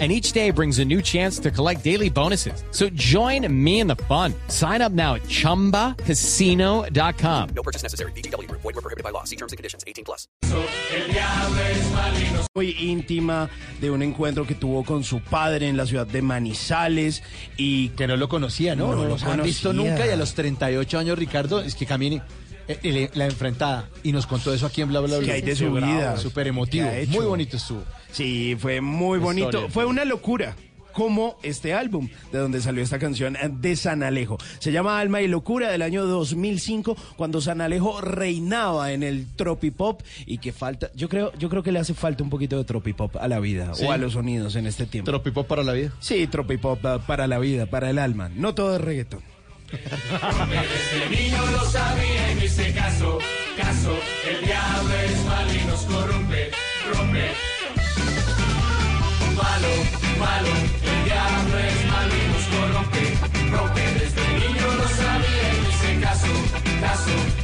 and each day brings a new chance to collect daily bonuses. So join me in the fun. Sign up now at ChumbaCasino.com. No purchase necessary. BGW. Void were prohibited by law. See terms and conditions. 18 plus. muy íntima de un encuentro que tuvo con su padre en la ciudad de Manizales y que no lo conocía, ¿no? No No, lo los han visto nunca y a los 38 años, Ricardo, es que camine eh, eh, la enfrentada y nos contó eso aquí en Bla Bla Bla. ¿Qué hay de su vida? Súper emotivo, muy bonito estuvo. Sí, fue muy bonito. historia. Fue una locura. Como este álbum de donde salió esta canción de San Alejo. Se llama Alma y Locura del año 2005, cuando San Alejo reinaba en el tropipop y que falta, yo creo, yo creo que le hace falta un poquito de tropipop a la vida Sí. o a los sonidos en este tiempo. Tropipop para la vida. sí, tropipop ah, para la vida, para el alma. No todo es reggaetón. Este niño lo sabía y me hice caso, caso. El diablo es malo y nos corrompe, rompe. Malo, malo, el diablo es malo y nos corrompe, rompe. Desde niño lo sabía y hice caso, caso.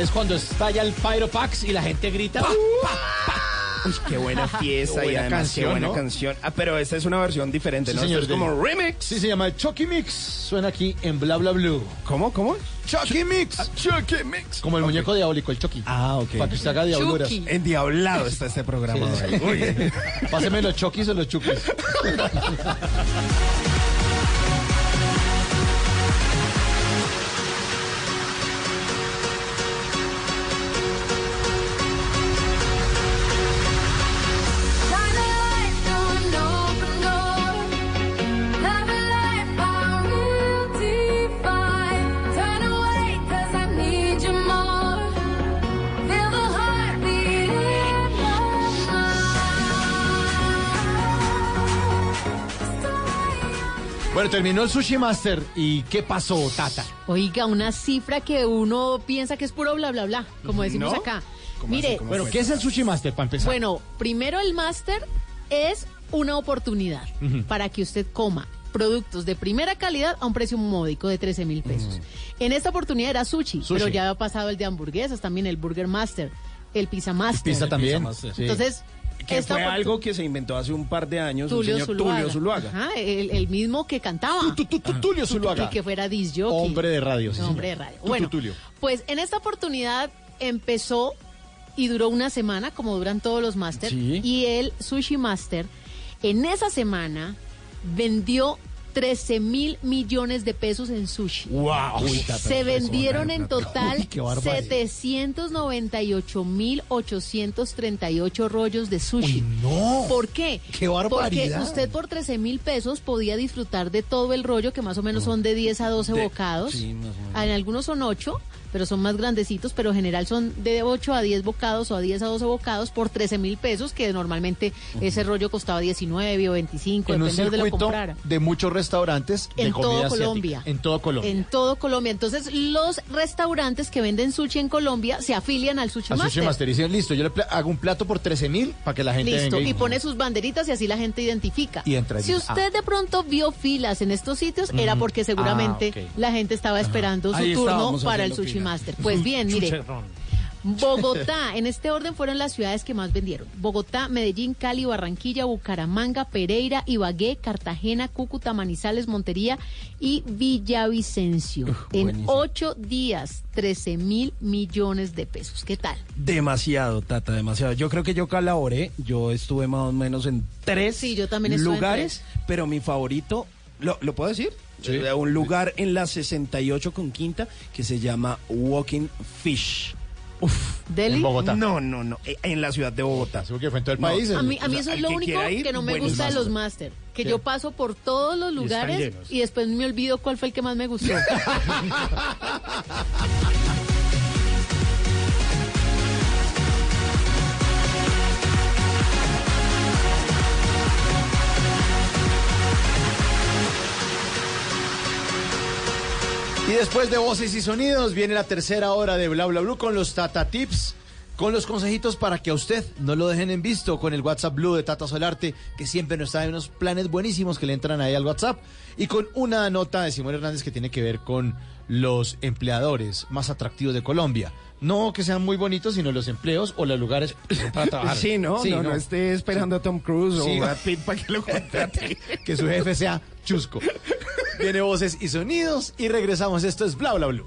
Es cuando estalla el Pyropax y la gente grita. Uy, qué buena fiesta Qué y buena además canción, qué buena ¿no? canción. Ah, pero esta es una versión diferente, Sí, ¿no? señor, Esto es de- como remix. Sí, se llama Chucky Mix. Suena aquí en Bla Bla Blue. ¿Cómo? ¿Cómo? Chucky Mix. Chucky Mix. Como el muñeco diabólico, el Chucky. Ah, ok. Para que usted haga diabluras. Endiablado está este programa. Sí. Uy. Páseme los Chuckys o los Chuckys. Bueno, terminó el Sushi Master. ¿Y qué pasó, Tata? Oiga, una cifra que uno piensa que es puro bla, bla, bla, como decimos ¿No? acá. Mire, ¿Cómo Bueno, ¿qué es el Sushi Master para empezar? bueno, primero el máster es una oportunidad para que usted coma productos de primera calidad a un precio módico de 13 mil pesos. En esta oportunidad era sushi, Sushi. pero ya ha pasado el de hamburguesas, también el Burger Master, el Pizza Master. Pizza también. Master. Sí. Entonces, Que fue algo que se inventó hace un par de años Tulio un señor Zuluaga. Tulio Zuluaga. Ajá, el, el mismo que cantaba. Tu, tu, tu, Tulio Zuluaga. Y que fuera disc. Hombre de radio, sí, Hombre de radio. Tu, tu, Bueno, Tulio. pues en esta oportunidad empezó y duró una semana, como duran todos los Masters. Sí. Y el Sushi Master, en esa semana, vendió 13 mil millones de pesos en sushi. ¡Wow! Se vendieron en total Uy, qué barbaridad. 798 mil 838 rollos de sushi. no. ¿Por qué? ¡Qué barbaridad! Porque usted por 13 mil pesos podía disfrutar de todo el rollo, que más o menos son de 10 a 12 De- bocados. sí, más o menos. En algunos son 8, pero son más grandecitos, pero en general son de 8 a 10 bocados o a 10 a 12 bocados por 13 mil pesos, que normalmente ese rollo costaba 19 o 25, en un depende de lo comprara. de muchos restaurantes de En comida todo asiática. Colombia. En todo Colombia. En todo Colombia. Entonces, los restaurantes que venden sushi en Colombia se afilian al Sushi Al Master. Sushi Master. Y dicen, listo, yo le hago un plato por 13 mil para que la gente Listo, venga y pone sus banderitas y así la gente identifica. Y entra si ah. usted de pronto vio filas en estos sitios, era porque seguramente Ah, la gente estaba esperando su Ahí turno para el Sushi Master. Pues bien, mire, Bogotá, en este orden fueron las ciudades que más vendieron. Bogotá, Medellín, Cali, Barranquilla, Bucaramanga, Pereira, Ibagué, Cartagena, Cúcuta, Manizales, Montería y Villavicencio. en ocho días, 13 mil millones de pesos. ¿Qué tal? Demasiado, Tata, demasiado. Yo creo que yo colaboré, yo estuve más o menos en tres Sí, yo también estuve en lugares, pero mi favorito, ¿lo, ¿lo puedo decir? Sí. Eh, Un lugar en la 68 con quinta que se llama Walking Fish. Uf. Delhi. En Bogotá. No, no, no, eh, en la ciudad de Bogotá. Seguro que fue en todo el No, país. A mí, a mí O eso sea, es lo que único ir, que no me gusta de los Master. máster. Que ¿Qué? yo paso por todos los lugares llenos. y después me olvido cuál fue el que más me gustó. Y después de voces y sonidos viene la tercera hora de Bla Bla Blue con los Tata Tips, con los consejitos para que a usted no lo dejen en visto con el WhatsApp Blue de Tata Solarte, que siempre nos trae unos planes buenísimos que le entran ahí al WhatsApp, y con una nota de Simón Hernández que tiene que ver con los empleadores más atractivos de Colombia. No que sean muy bonitos, sino los empleos o los lugares para trabajar. Sí, ¿no? no, no, esté esperando a Tom Cruise Sí. o Brad Pitt para que lo contrate. que su jefe sea chusco. Viene voces y sonidos y regresamos. Esto es Bla Bla Blue.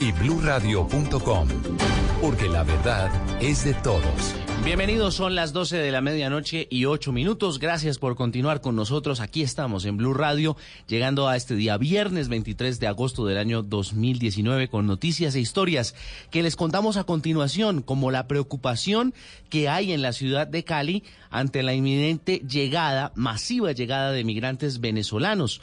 y bluradio.com, porque la verdad es de todos. Bienvenidos, son las 12 de la medianoche y 8 minutos. Gracias por continuar con nosotros. Aquí estamos en Blue Radio, llegando a este día viernes 23 de agosto del año 2019 con noticias e historias que les contamos a continuación, como la preocupación que hay en la ciudad de Cali ante la inminente llegada, masiva llegada de migrantes venezolanos,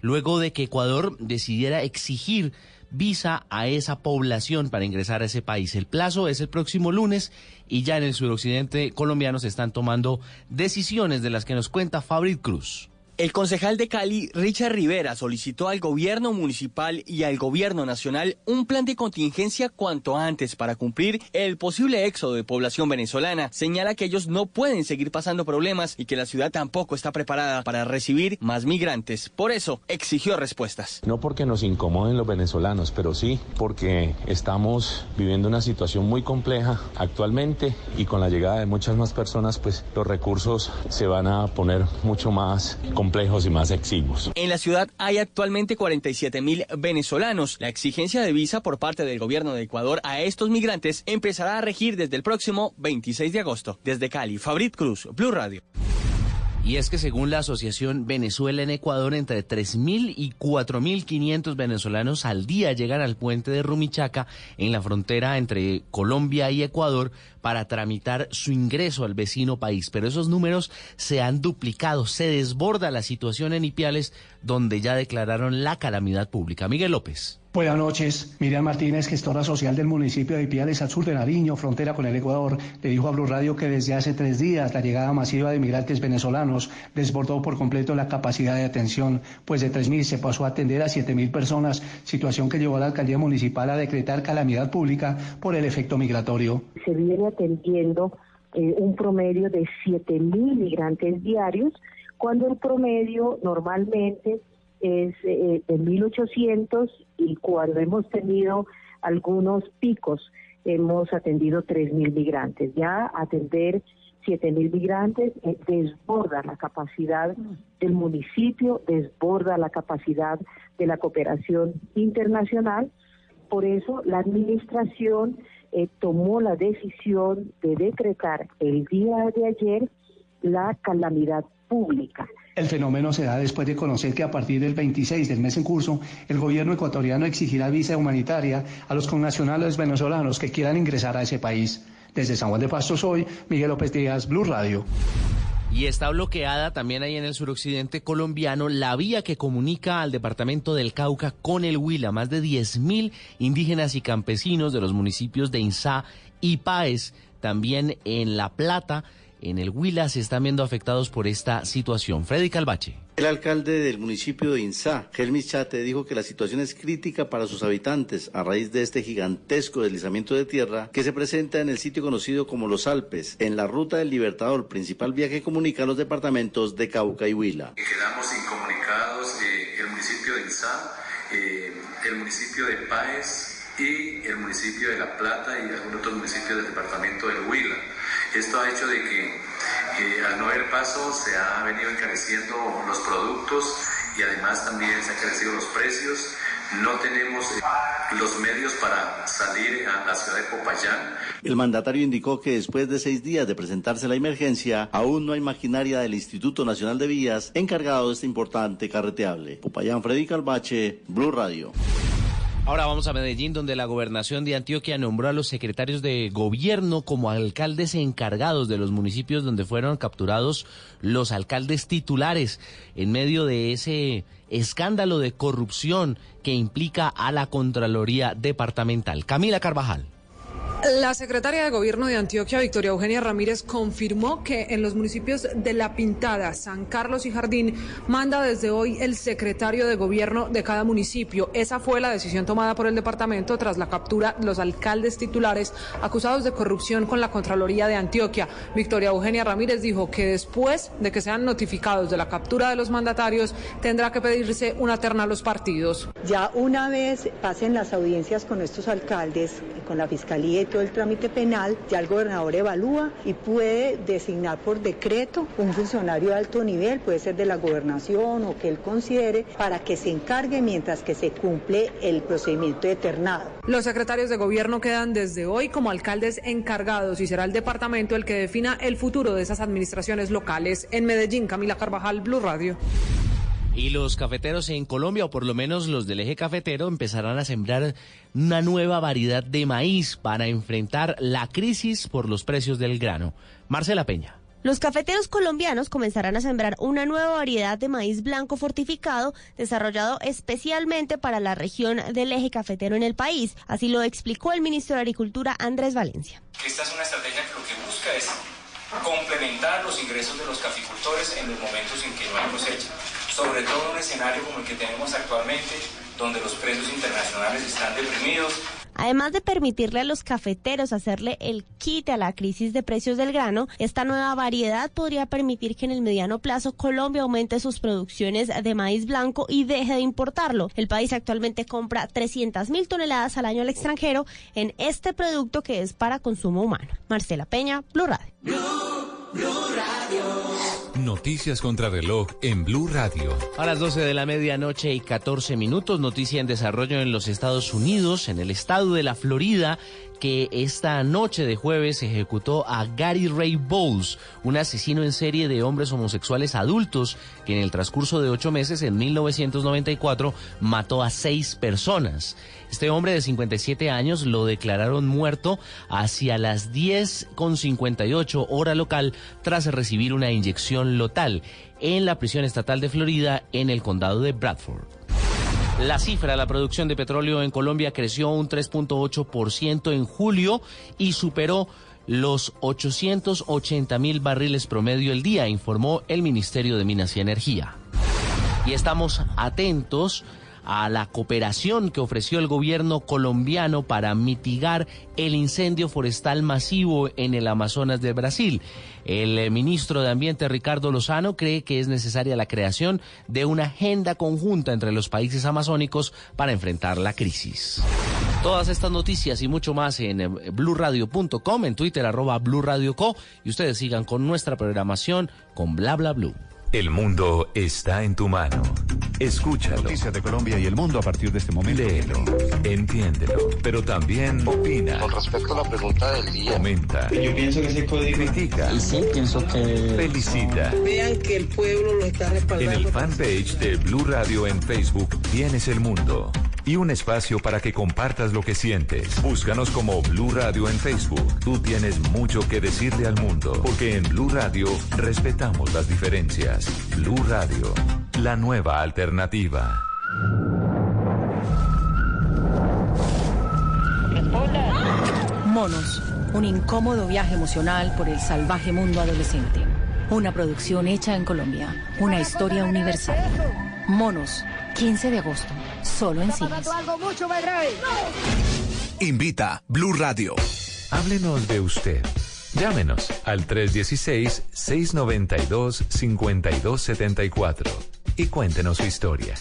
luego de que Ecuador decidiera exigir visa a esa población para ingresar a ese país. El plazo es el próximo lunes y ya en el suroccidente colombiano se están tomando decisiones de las que nos cuenta Fabrit Cruz. El concejal de Cali, Richard Rivera, solicitó al gobierno municipal y al gobierno nacional un plan de contingencia cuanto antes para cumplir el posible éxodo de población venezolana. Señala que ellos no pueden seguir pasando problemas y que la ciudad tampoco está preparada para recibir más migrantes. Por eso, exigió respuestas. No porque nos incomoden los venezolanos, pero sí porque estamos viviendo una situación muy compleja actualmente y con la llegada de muchas más personas, pues los recursos se van a poner mucho más complejos y más exiguos. En la ciudad hay actualmente 47 mil venezolanos. La exigencia de visa por parte del gobierno de Ecuador a estos migrantes empezará a regir desde el próximo 26 de agosto. Desde Cali, Fabrit Cruz, Blue Radio. Y es que según la Asociación Venezuela en Ecuador, entre 3.000 y 4.500 venezolanos al día llegan al puente de Rumichaca en la frontera entre Colombia y Ecuador para tramitar su ingreso al vecino país. Pero esos números se han duplicado, se desborda la situación en Ipiales, donde ya declararon la calamidad pública. Miguel López. Buenas noches. Miriam Martínez, gestora social del municipio de Ipiales, al sur de Nariño, frontera con el Ecuador, le dijo a Blue Radio que desde hace tres días la llegada masiva de migrantes venezolanos desbordó por completo la capacidad de atención, pues de 3.000 se pasó a atender a 7.000 personas, situación que llevó a la alcaldía municipal a decretar calamidad pública por el efecto migratorio. Se viene atendiendo eh, un promedio de 7.000 migrantes diarios, cuando el promedio normalmente es eh, de 1.800 y cuando hemos tenido algunos picos hemos atendido 3.000 migrantes. Ya atender 7.000 migrantes eh, desborda la capacidad del municipio, desborda la capacidad de la cooperación internacional. Por eso la administración eh, tomó la decisión de decretar el día de ayer la calamidad pública. El fenómeno se da después de conocer que a partir del 26 del mes en curso, el gobierno ecuatoriano exigirá visa humanitaria a los connacionales venezolanos que quieran ingresar a ese país. Desde San Juan de Pasto soy Miguel López Díaz, Blue Radio. Y está bloqueada también ahí en el suroccidente colombiano la vía que comunica al departamento del Cauca con el Huila. Más de 10.000 indígenas y campesinos de los municipios de Insá y Páez, también en La Plata, en el Huila, se están viendo afectados por esta situación. Freddy Calvache. El alcalde del municipio de Insá, Helmis Chate, dijo que la situación es crítica para sus habitantes a raíz de este gigantesco deslizamiento de tierra que se presenta en el sitio conocido como Los Alpes, en la ruta del Libertador, principal vía que comunica los departamentos de Cauca y Huila. Quedamos incomunicados eh, el municipio de Insá, eh, el municipio de Páez y el municipio de La Plata y algunos otros municipios del departamento del Huila. Esto ha hecho de que eh, al no haber paso se ha venido encareciendo los productos y además también se han encarecido los precios. No tenemos eh, los medios para salir a la ciudad de Popayán. El mandatario indicó que después de seis días de presentarse la emergencia, aún no hay maquinaria del Instituto Nacional de Vías encargado de este importante carreteable. Popayán, Freddy Calvache, Blue Radio. Ahora vamos a Medellín, donde la gobernación de Antioquia nombró a los secretarios de gobierno como alcaldes encargados de los municipios donde fueron capturados los alcaldes titulares en medio de ese escándalo de corrupción que implica a la Contraloría Departamental. Camila Carvajal. La secretaria de Gobierno de Antioquia, Victoria Eugenia Ramírez, confirmó que en los municipios de La Pintada, San Carlos y Jardín manda desde hoy el secretario de Gobierno de cada municipio. Esa fue la decisión tomada por el departamento tras la captura de los alcaldes titulares acusados de corrupción con la Contraloría de Antioquia. Victoria Eugenia Ramírez dijo que después de que sean notificados de la captura de los mandatarios, tendrá que pedirse una terna a los partidos. Ya una vez pasen las audiencias con estos alcaldes, con la Fiscalía todo el trámite penal, ya el gobernador evalúa y puede designar por decreto un funcionario de alto nivel, puede ser de la gobernación o que él considere, para que se encargue mientras que se cumple el procedimiento eternado. Los secretarios de gobierno quedan desde hoy como alcaldes encargados y será el departamento el que defina el futuro de esas administraciones locales. En Medellín, Camila Carvajal, Blue Radio. Y los cafeteros en Colombia, o por lo menos los del eje cafetero, empezarán a sembrar una nueva variedad de maíz para enfrentar la crisis por los precios del grano. Marcela Peña. Los cafeteros colombianos comenzarán a sembrar una nueva variedad de maíz blanco fortificado desarrollado especialmente para la región del eje cafetero en el país. Así lo explicó el ministro de Agricultura Andrés Valencia. Esta es una estrategia que lo que busca es complementar los ingresos de los caficultores en los momentos en que no hay cosecha. Sobre todo en un escenario como el que tenemos actualmente, donde los precios internacionales están deprimidos, Además de permitirle a los cafeteros hacerle el quite a la crisis de precios del grano, esta nueva variedad podría permitir que en el mediano plazo Colombia aumente sus producciones de maíz blanco y deje de importarlo. El país actualmente compra 300 mil toneladas al año al extranjero en este producto que es para consumo humano. Marcela Peña, Blue Radio. Noticias contra reloj en Blue Radio. A las 12 de la medianoche y 14 minutos, noticia en desarrollo en los Estados Unidos, en el estado de la Florida, que esta noche de jueves ejecutó a Gary Ray Bowles, un asesino en serie de hombres homosexuales adultos que en el transcurso de ocho meses, en 1994, mató a seis personas. Este hombre de 57 años lo declararon muerto hacia las 10.58 hora local tras recibir una inyección lotal en la prisión estatal de Florida en el condado de Bradford. La cifra de la producción de petróleo en Colombia creció un 3.8% en julio y superó los 880 mil barriles promedio el día, informó el Ministerio de Minas y Energía. Y estamos atentos a la cooperación que ofreció el gobierno colombiano para mitigar el incendio forestal masivo en el Amazonas de Brasil. El eh, ministro de Ambiente Ricardo Lozano cree que es necesaria la creación de una agenda conjunta entre los países amazónicos para enfrentar la crisis. Todas estas noticias y mucho más en eh, blurradio.com, en Twitter arroba blurradioco y ustedes sigan con nuestra programación con bla bla blue. El mundo está en tu mano. Escúchalo. Noticias de Colombia y el mundo a partir de este momento. Léelo, entiéndelo, pero también opina. Con respecto a la pregunta del día. Comenta. Yo pienso que ese código. Critica. Y sí, pienso que. Felicita. Vean que el pueblo lo está respaldando. En el fanpage de Blue Radio en Facebook tienes el mundo y un espacio para que compartas lo que sientes. Búscanos como Blue Radio en Facebook. Tú tienes mucho que decirle al mundo, porque en Blue Radio respetamos las diferencias. Blue Radio, la nueva alternativa. Monos, un incómodo viaje emocional por el salvaje mundo adolescente. Una producción hecha en Colombia, una historia universal. Monos, 15 de agosto, solo en cines. Invita Blue Radio. Háblenos de usted. Llámenos al 316-692-5274 y cuéntenos su historia.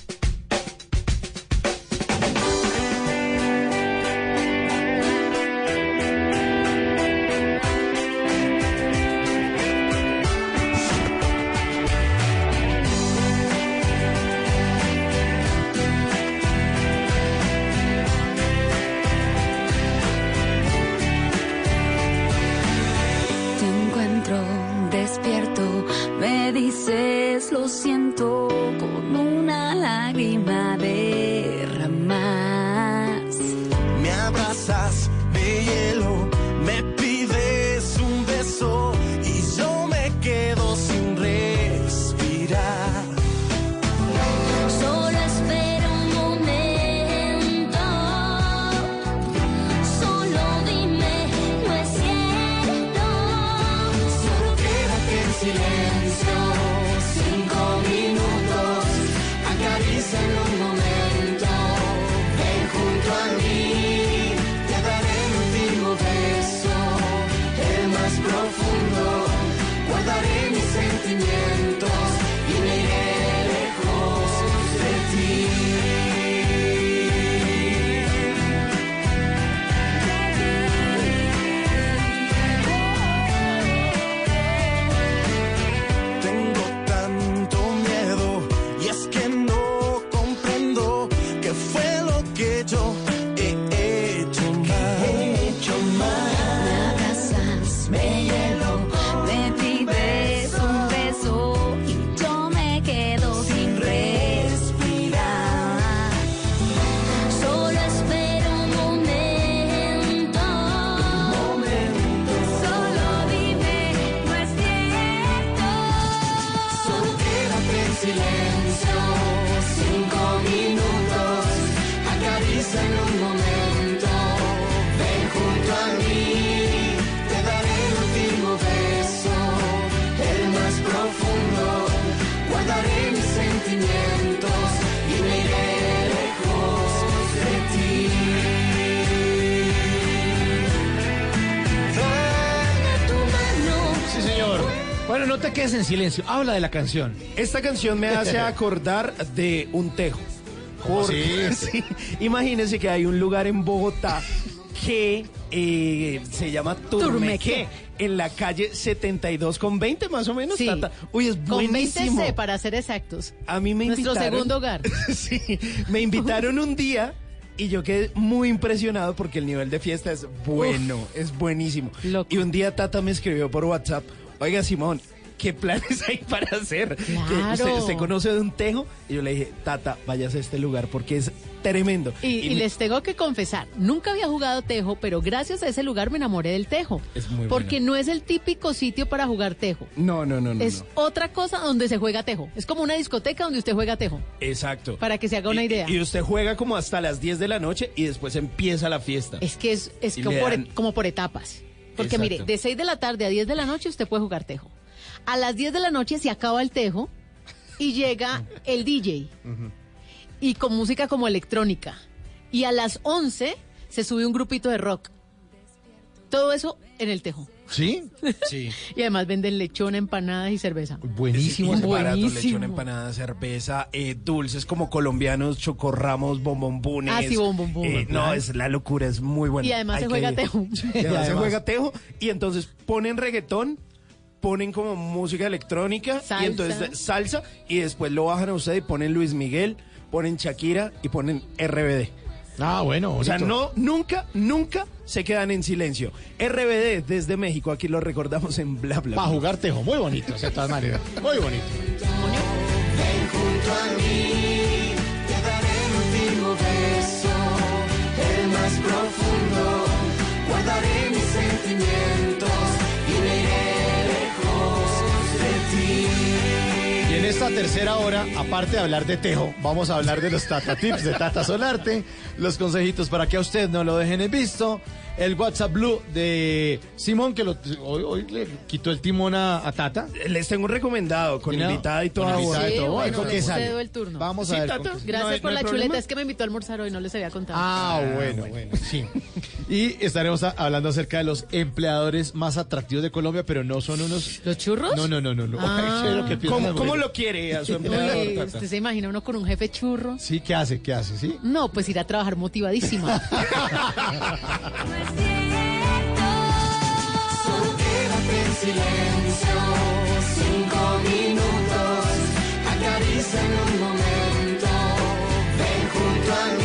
En silencio. Habla de la canción. Esta canción me hace acordar de un tejo. Porque, sí, imagínense que hay un lugar en Bogotá que eh, se llama Turmeque, Turmeque. en la calle 72 con 20 más o menos. Sí. Tata. Uy, es Con 20 buenísimo. C, para ser exactos. A mí me Nuestro invitaron. segundo hogar. sí, me invitaron un día y yo quedé muy impresionado porque el nivel de fiesta es bueno, es buenísimo. Y un día Tata me escribió por WhatsApp, oiga Simón, ¿qué planes hay para hacer? Claro. usted, usted conoce de un tejo? Y yo le dije, Tata, vayas a este lugar porque es tremendo. Y, les tengo que confesar, nunca había jugado tejo, pero gracias a ese lugar me enamoré del tejo. Es muy Porque no es el típico sitio para jugar tejo. No, no, no, no. es no. otra cosa donde se juega tejo. Es como una discoteca donde usted juega tejo. Exacto. Para que se haga una Y- idea. Y usted juega como hasta las 10 de la noche y después empieza la fiesta. Es que es, es como, por, dan- como por etapas. Porque Exacto. mire, de 6 de la tarde a 10 de la noche usted puede jugar tejo. A las 10 de la noche se acaba el tejo y llega el DJ. Y con música como electrónica. Y a las 11 se sube un grupito de rock. Todo eso en el tejo. ¿Sí? Sí. Y además venden lechón, empanadas y cerveza. Buenísimo. Es barato, Buenísimo. lechón, empanada, cerveza, eh, dulces como colombianos, chocorramos, bombombunes. Ah, sí, bombombunes. Eh, no, es la locura, es muy bueno. Y además Hay se juega tejo. Y además, se juega tejo y entonces ponen reggaetón, ponen como música electrónica Salsa. y entonces salsa y después lo bajan a usted y ponen Luis Miguel, ponen Shakira y ponen RBD. Ah, bueno. O sea, bonito. no, nunca, nunca se quedan en silencio. RBD desde México, aquí lo recordamos en Bla Bla. Para jugar tejo, muy bonito, de todas maneras. Muy bonito. Ven junto a mí, te daré el último beso, el más profundo. Guardaré mis sentimientos esta tercera hora, aparte de hablar de tejo, vamos a hablar de los Tata Tips de Tata Solarte, los consejitos para que a usted no lo dejen en visto, el WhatsApp Blue de Simón, que lo, hoy, hoy le quitó el timón a, a Tata. Les tengo un recomendado con ¿Y no? invitada y todo. Con invitada y Sí, todo. bueno, ¿Con qué sale? el turno. Vamos Sí, a ver. Tata. Gracias No por no la problema. chuleta. Es que me invitó a almorzar hoy, no les había contado. Ah, bueno, bueno, sí. Y estaremos a- hablando acerca de los empleadores más atractivos de Colombia, pero no son unos... ¿Los churros? No, no, no, no. no. Ah. Lo ¿Cómo, cómo lo quiere a su empleador? Uy? ¿Usted se imagina uno con un jefe churro? Sí, ¿qué hace? ¿Qué hace? ¿Sí? No, pues ir a trabajar motivadísima. Silencio, cinco minutos, acaricia en un momento. Ven junto a mí,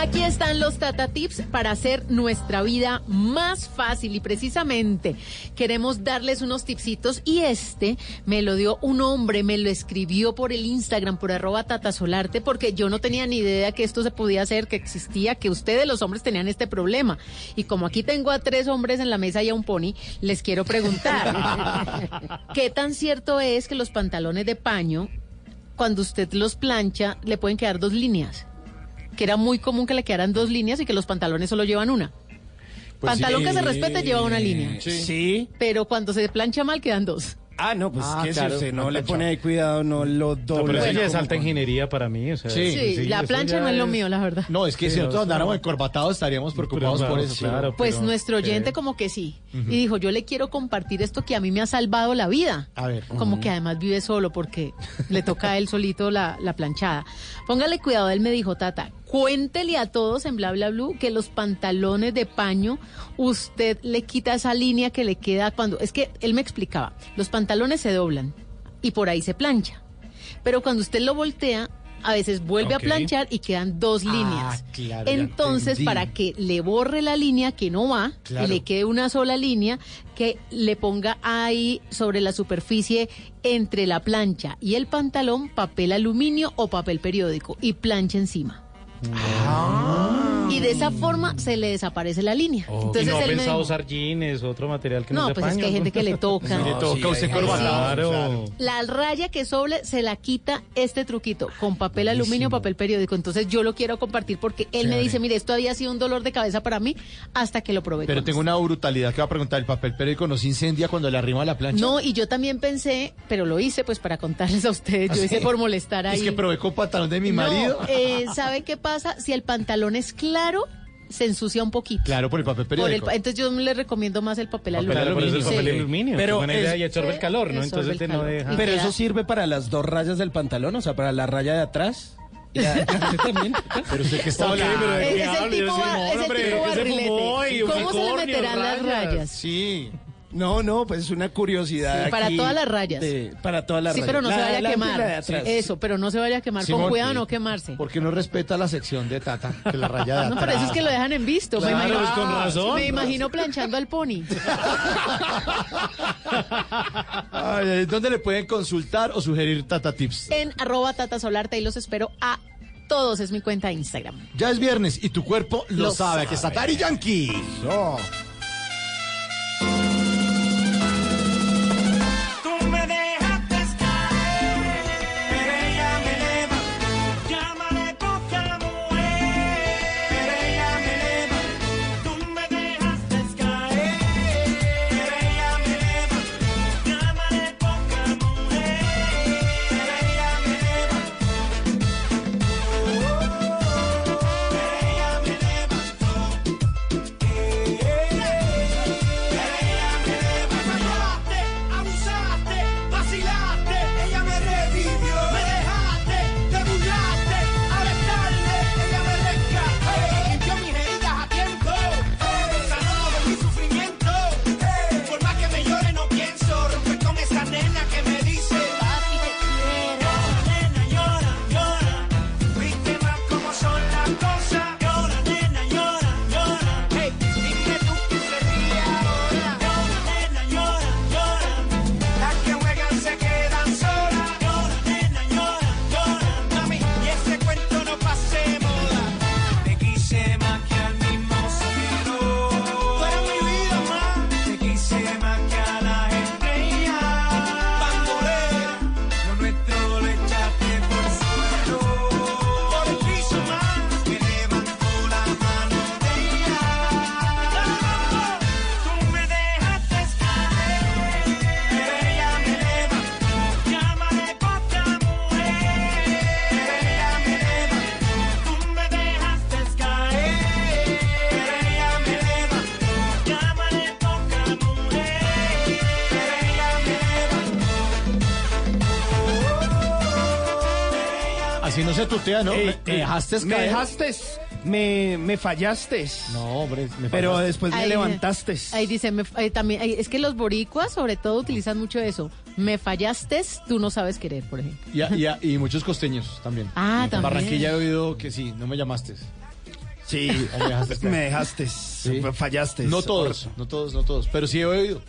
Aquí están los Tata Tips para hacer nuestra vida más fácil y precisamente queremos darles unos tipsitos y este me lo dio un hombre, me lo escribió por el Instagram, por arroba Tata Solarte, porque yo no tenía ni idea que esto se podía hacer, que existía, que ustedes los hombres tenían este problema. Y como aquí tengo a tres hombres en la mesa y a un pony, les quiero preguntar, ¿qué tan cierto es que los pantalones de paño, cuando usted los plancha, le pueden quedar dos líneas? Que era muy común que le quedaran dos líneas y que los pantalones solo llevan una. Pues Pantalón sí. que se respete lleva una línea. Sí. Pero cuando se plancha mal quedan dos. Ah, no, pues Ah, que claro, si usted no le pone ahí cuidado, no lo No, dobla. pero eso ya es alta ingeniería para mí. O sea, Sí, Sí, la plancha no es lo mío, la verdad. No, es que si nosotros andáramos encorbatados estaríamos preocupados Pero, por claro, eso. pero- claro. Pues pero- nuestro oyente como que sí. Y dijo, yo le quiero compartir esto que a mí me ha salvado la vida. A ver. Como que además vive solo porque le toca a él solito la, la planchada. Póngale cuidado, él me dijo, Tata, cuéntele a todos en bla bla blue que los pantalones de paño, usted le quita esa línea que le queda cuando. Es que él me explicaba, los pantalones se doblan y por ahí se plancha. Pero cuando usted lo voltea, a veces vuelve a planchar y quedan dos Ah, líneas. claro, ya Entonces, para que le borre la línea que no va Claro. y le quede una sola línea, que le ponga ahí sobre la superficie entre la plancha y el pantalón papel aluminio o papel periódico y plancha encima. Y de esa forma se le desaparece la línea. Oh, Entonces y no ha él me pensado usar jeans, otro material que no, No, pues es que hay gente que le toca. Sí, le No, toca, sí, usted. Claro. Claro. La raya que sobre se la quita este truquito con papel aluminio, papel periódico. Entonces yo lo quiero compartir porque él me dice, mire, esto había sido un dolor de cabeza para mí hasta que lo probé. Pero tengo una brutalidad que va a preguntar. ¿El papel periódico no se incendia cuando le arrima la plancha? No, y yo también pensé, pero lo hice pues para contarles a ustedes, ¿Ah, yo sí? hice por molestar ahí. Es que probé con pantalón de mi No, marido. eh, ¿sabe qué pasa? Si el pantalón es claro, se ensucia un poquito. Claro, por el papel Por el periódico. pa- entonces yo le recomiendo más el papel, Papel aluminio. aluminio, por eso el papel Sí. aluminio. Pero buena idea y absorbe el calor, ¿no? Entonces el te no deja. Pero eso sirve para las dos rayas del pantalón, o sea, para la raya de atrás. y la de adelante también. Pero usted que está Ok, hablando. pero ¿de Es- es el tipo mono, es el hombre, tipo barrilete. ¿Cómo se le meterán las rayas? Sí. No, no, pues es una curiosidad. Sí, para aquí todas las rayas. de- para todas las Sí, rayas. pero no La se vaya a quemar. Eso, pero no se vaya a quemar. Simón, Con cuidado sí. no quemarse. Porque no respeta la sección de Tata, que la raya de No, atrás. pero eso es que lo dejan en visto. Claro, me imagino, pues, con razón. Me imagino planchando al pony. Ay, ¿Dónde le pueden consultar o sugerir Tata Tips? En arroba Tata Solarte y los espero a todos. Es mi cuenta de Instagram. Ya es viernes y tu cuerpo lo, Lo sabe. Aquí está Tari Yankee. No. Así no se tutea, ¿no? Ey, me, me ey, dejaste Me caer. dejaste. Me, me fallaste. No, hombre, me Pero fallaste. después me Ahí- levantaste. Ahí dice, me- ahí también, ahí- es que los boricuas sobre todo utilizan mucho eso. Me fallaste, tú no sabes querer, por ejemplo. Y, a- y a- y muchos costeños también. Ah, En también. Barranquilla he oído que sí, no me llamaste. Sí, me dejaste me dejaste. Fallaste. No todos, no todos, no todos, pero sí he oído.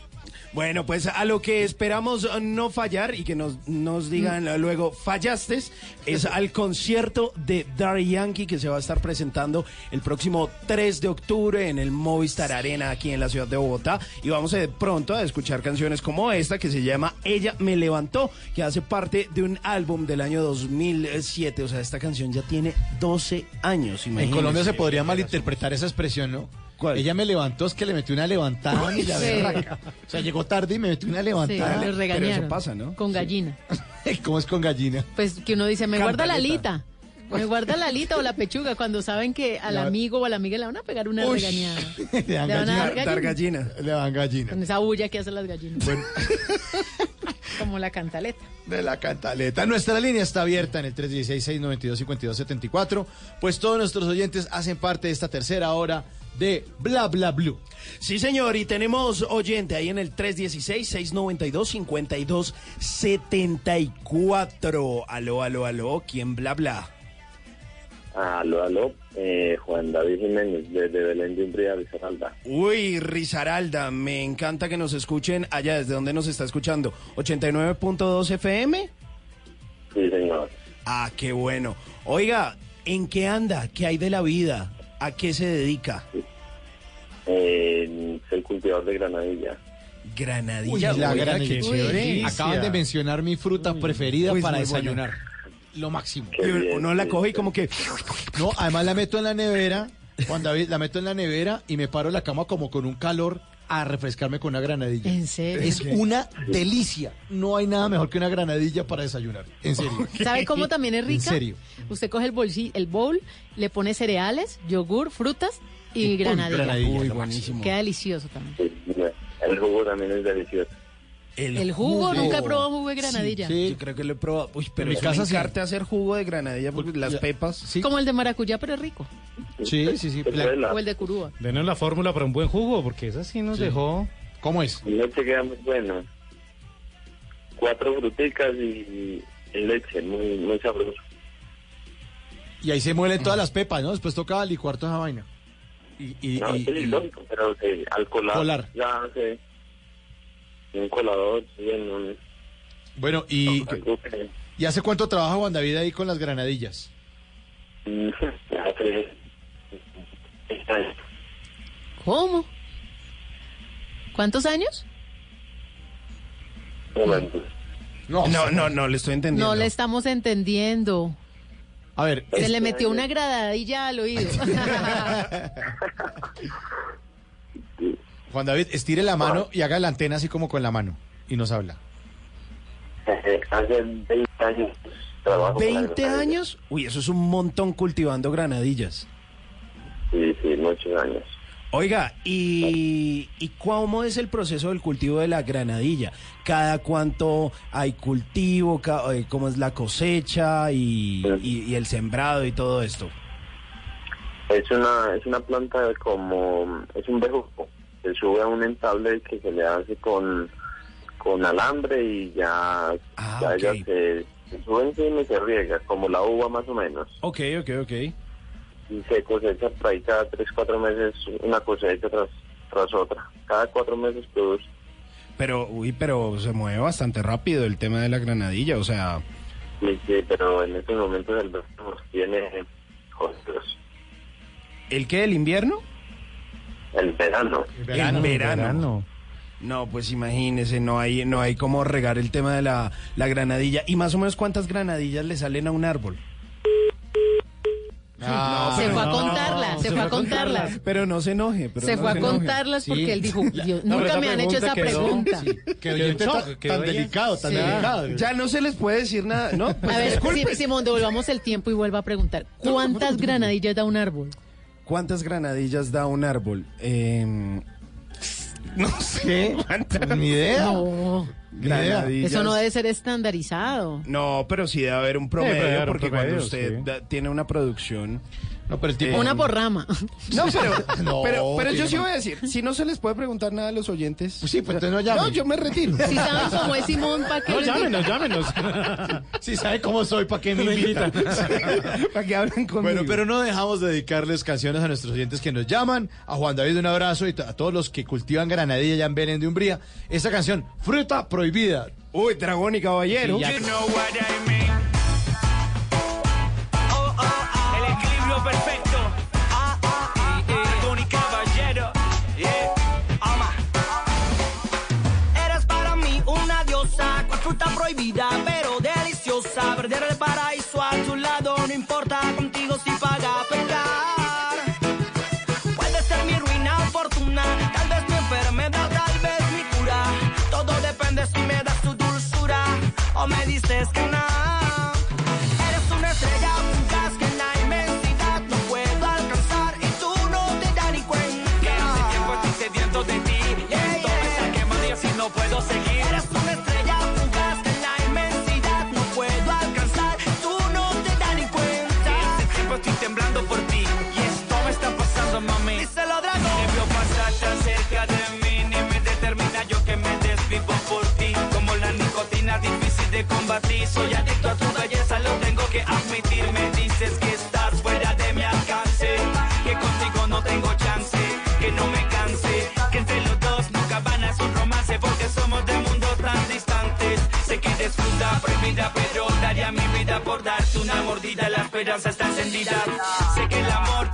Bueno, pues a lo que esperamos no fallar y que nos, nos digan eh, luego fallaste es al concierto de Daddy Yankee que se va a estar presentando el próximo 3 de octubre en el Movistar Arena aquí en la ciudad de Bogotá y vamos de pronto a escuchar canciones como esta que se llama Ella me levantó que hace parte de un álbum del año 2007, o sea, esta canción ya tiene 12 años. En imagínense. Colombia se podría malinterpretar esa expresión, ¿no? Ella me levantó, es que le metí una levantada y la Sí. berraca. O sea, llegó tarde y me metí una Sí, levantada. les regañaron. Pero eso pasa, ¿no? Con gallina. ¿Cómo es con gallina? Pues que uno dice, me guarda la alita. Me guarda la alita o la pechuga cuando saben que al La- amigo o a la amiga le van a pegar una Uy. regañada. Le dan Le van a dar gallina. Dar gallina. Le dan gallina. Con esa bulla que hacen las gallinas. Como la cantaleta. de la cantaleta. Nuestra línea está abierta en el 316-692-5274. Pues todos nuestros oyentes hacen parte de esta tercera hora de Bla Bla Blue. Sí, señor, y tenemos oyente ahí en el 316-692-5274. Aló, aló, aló, ¿quién bla bla? Aló, aló, eh, Juan David Jiménez, desde Belén de Umbría, Risaralda. Uy, Risaralda, me encanta que nos escuchen allá, ¿desde dónde nos está escuchando? ¿89.2 FM? Sí, señor. Ah, qué bueno. Oiga, ¿en qué anda? ¿Qué hay de la vida? ¿A qué se dedica? Eh, soy cultivador de granadilla. Granadilla. Uy, la oiga, granadilla. qué chévere. Acaban de mencionar mi fruta preferida Pues para muy buena. desayunar. Lo máximo. Y uno la coge y como que... No, además la meto en la nevera. Juan David, la meto en la nevera y me paro en la cama como con un calor a refrescarme con una granadilla. ¿En serio? Es una delicia. No hay nada mejor que una granadilla para desayunar. En serio. ¿Sabe cómo también es rica? En serio. Usted coge el, bolsi- el bowl, le pone cereales, yogur, frutas y, granadilla. granadilla, Uy, buenísimo. Queda delicioso también. Sí, el jugo también es delicioso. El jugo, nunca he probado jugo de granadilla. Yo creo que lo he probado. Uy, pero En mi casa sí. encanta hacer jugo de granadilla porque las pepas. Como el de maracuyá, pero es rico. Sí, sí, sí. O el de curúa. Denos la fórmula para un buen jugo, porque esa sí nos dejó. ¿Cómo es? Leche queda muy bueno. Cuatro fruticas y, y leche, muy, muy sabroso. Y ahí se muelen todas las pepas, ¿no? Después toca licuar toda esa vaina. Y, y, No, y- pero sí, al colar, Colar. ya sé. Un colador, sí, en un... Bueno, y, que- ¿y hace cuánto trabaja Juan David ahí con las granadillas? hace- ¿Cómo? ¿Cuántos años? momentos. No, no, no, no, le estoy entendiendo. No le estamos entendiendo. A ver, Se le metió una gradadilla al oído. Juan David, estire la mano y haga la antena así como con la mano. Y nos habla. hace 20 años trabajo con la 20 granadilla. años. Uy, eso es un montón cultivando granadillas. Sí, sí, muchos años. Oiga, ¿y, ¿y cómo es el proceso del cultivo de la granadilla? ¿Cada cuánto hay cultivo? Eh, ¿Cómo es la cosecha y, y- y el sembrado y todo esto? Es una, es una planta de como, es un bejuco. Se sube a un entable que se le hace con, con alambre y ya, ya ella se, se sube encima y se riega, como la uva más o menos. Ok, ok, ok. Y se cosecha por ahí cada 3, 4 meses una cosecha tras, tras otra. Cada 4 meses produce. Pero, uy, pero se mueve bastante rápido el tema de la granadilla, o sea... Sí, sí, pero en estos momentos el verano nos tiene jodidos. ¿El qué? ¿El invierno? El verano. El verano. No, pues imagínese, no hay, no hay cómo regar el tema de la, la granadilla. ¿Y más o menos cuántas granadillas le salen a un árbol? Ah, se fue a contarlas, se fue a contarlas. Pero no se enoje. Pero Se no fue a enoje. contarlas porque él dijo, Dios, No, pero nunca me han hecho esa pregunta quedó- pregunta. sí, Quedó tan, shock, tan quedó ahí. delicado, tan Sí. delicado. Ya no se les puede decir nada, ¿no? Pues A ver, disculpe. Si- Simón, devolvamos el tiempo y vuelva a preguntar. ¿Cuántas granadillas da un árbol? ¿Cuántas granadillas da un árbol? Eh, no sé. ¿Cuántas? Ni idea. No, Granadillas. eso no debe ser estandarizado. No, pero sí debe haber un promedio, haber un porque promedio, cuando usted sí. da- tiene una producción... No, pero el tipo... Una por rama. No, pero, No, pero, pero yo sí voy a decir, si no se les puede preguntar nada a los oyentes... Pues sí, pues entonces no llame. No, yo me retiro. Si saben cómo es Simón, ¿para qué No, llámenos, llámenos. Si sabe cómo soy, ¿para qué me invitan? Para que hablen conmigo. Bueno, pero no dejamos de dedicarles canciones a nuestros oyentes que nos llaman. A Juan David un abrazo y a todos los que cultivan granadilla ya en Belén de Umbría. Esta canción, Fruta Prohibida. Uy, dragón y caballero. Sí, ya- You know what I mean. Fruta soy adicto a tu belleza, lo tengo que admitir. Me dices que estás fuera de mi alcance, que contigo no tengo chance, que no me canse, que entre los dos nunca van a un romance porque somos de mundos tan distantes. Sé que disfruta prohibida, pero daría mi vida por darte una mordida. La esperanza está encendida. Sé que el amor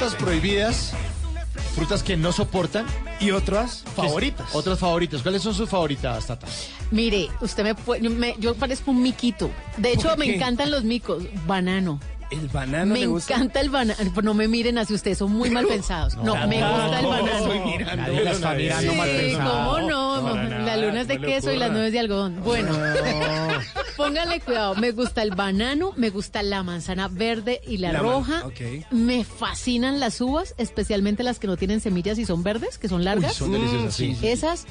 frutas prohibidas, frutas que no soportan. Y otras favoritas. Otras favoritas. ¿Cuáles son sus favoritas, Tata? Mire, usted me puede, yo, me- yo parezco un miquito. De hecho, ¿Por me encantan los micos. Banano. El banano me le gusta. encanta el banano. No me miren así, ustedes son muy mal pensados. No, me gusta el banano. Estoy mirando. Nadie la está mirando mal Sí, pensado. ¿cómo no? nada, la luna es de no queso y las nueces de algodón. Bueno, pónganle cuidado. Me gusta el banano, me gusta la manzana verde y la, roja. Me fascinan las uvas, especialmente las que no tienen semillas y son verdes, que son largas. son deliciosas, sí. Esas,